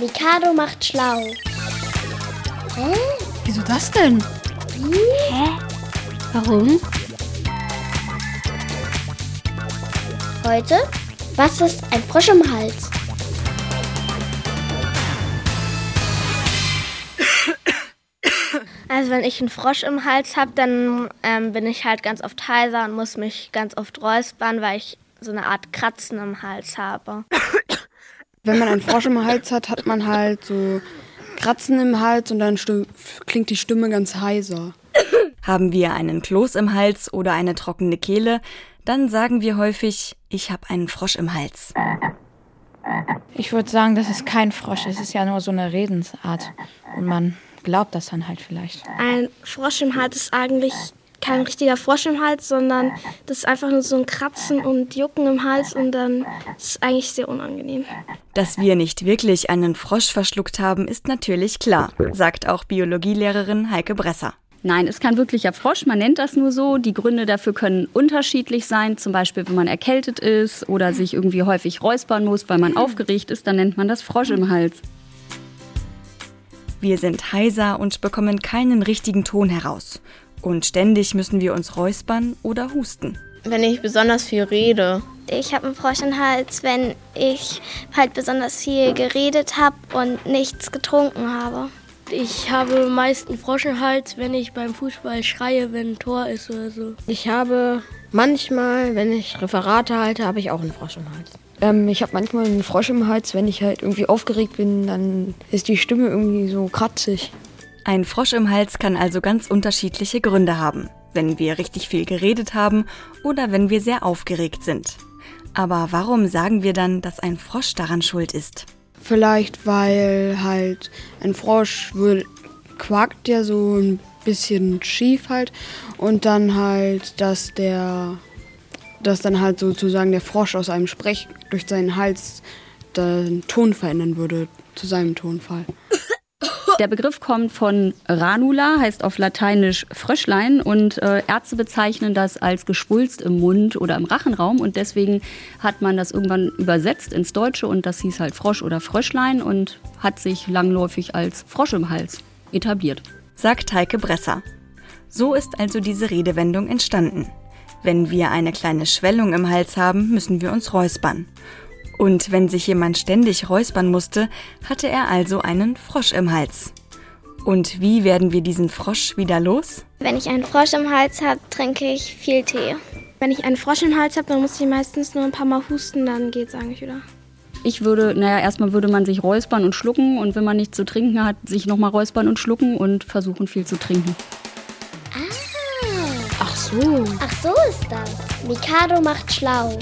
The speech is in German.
Mikado macht schlau. Hä? Wieso das denn? Wie? Hä? Warum? Heute, was ist ein Frosch im Hals? Also wenn ich einen Frosch im Hals habe, dann ähm, bin ich halt ganz oft heiser und muss mich ganz oft räuspern, weil ich so eine Art Kratzen im Hals habe. Wenn man einen Frosch im Hals hat, hat man halt so Kratzen im Hals und dann klingt die Stimme ganz heiser. Haben wir einen Kloß im Hals oder eine trockene Kehle, dann sagen wir häufig, ich habe einen Frosch im Hals. Ich würde sagen, das ist kein Frosch, es ist ja nur so eine Redensart. Und man glaubt das dann halt vielleicht. Ein Frosch im Hals ist eigentlich kein richtiger Frosch im Hals, sondern das ist einfach nur so ein Kratzen und Jucken im Hals und dann ist es eigentlich sehr unangenehm. Dass wir nicht wirklich einen Frosch verschluckt haben, ist natürlich klar, sagt auch Biologielehrerin Heike Bresser. Nein, ist kein wirklicher Frosch, man nennt das nur so. Die Gründe dafür können unterschiedlich sein, zum Beispiel wenn man erkältet ist oder sich irgendwie häufig räuspern muss, weil man aufgeregt ist, dann nennt man das Frosch im Hals. Wir sind heiser und bekommen keinen richtigen Ton heraus. Und ständig müssen wir uns räuspern oder husten. Wenn ich besonders viel rede. Ich habe einen Frosch im Hals, wenn ich halt besonders viel geredet habe und nichts getrunken habe. Ich habe meist einen Frosch im Hals, wenn ich beim Fußball schreie, wenn ein Tor ist oder so. Ich habe manchmal, wenn ich Referate halte, habe ich auch einen Frosch im Hals. Ähm, ich habe manchmal einen Frosch im Hals, wenn ich halt irgendwie aufgeregt bin, dann ist die Stimme irgendwie so kratzig. Ein Frosch im Hals kann also ganz unterschiedliche Gründe haben, wenn wir richtig viel geredet haben oder wenn wir sehr aufgeregt sind. Aber warum sagen wir dann, dass ein Frosch daran schuld ist? Vielleicht, weil halt ein Frosch quakt ja so ein bisschen schief halt und dann halt, dass der, dass dann halt sozusagen der Frosch aus einem Sprech durch seinen Hals den Ton verändern würde zu seinem Tonfall. Der Begriff kommt von Ranula, heißt auf Lateinisch Fröschlein und äh, Ärzte bezeichnen das als Geschwulst im Mund oder im Rachenraum und deswegen hat man das irgendwann übersetzt ins Deutsche und das hieß halt Frosch oder Fröschlein und hat sich langläufig als Frosch im Hals etabliert. Sagt Heike Bresser. So ist also diese Redewendung entstanden. Wenn wir eine kleine Schwellung im Hals haben, müssen wir uns räuspern. Und wenn sich jemand ständig räuspern musste, hatte er also einen Frosch im Hals. Und wie werden wir diesen Frosch wieder los? Wenn ich einen Frosch im Hals habe, trinke ich viel Tee. Wenn ich einen Frosch im Hals habe, dann muss ich meistens nur ein paar Mal husten, dann geht es eigentlich wieder. Ich würde, naja, erstmal würde man sich räuspern und schlucken und wenn man nichts zu trinken hat, sich nochmal räuspern und schlucken und versuchen viel zu trinken. Ah. Ach so. Ach so ist das. Mikado macht schlau.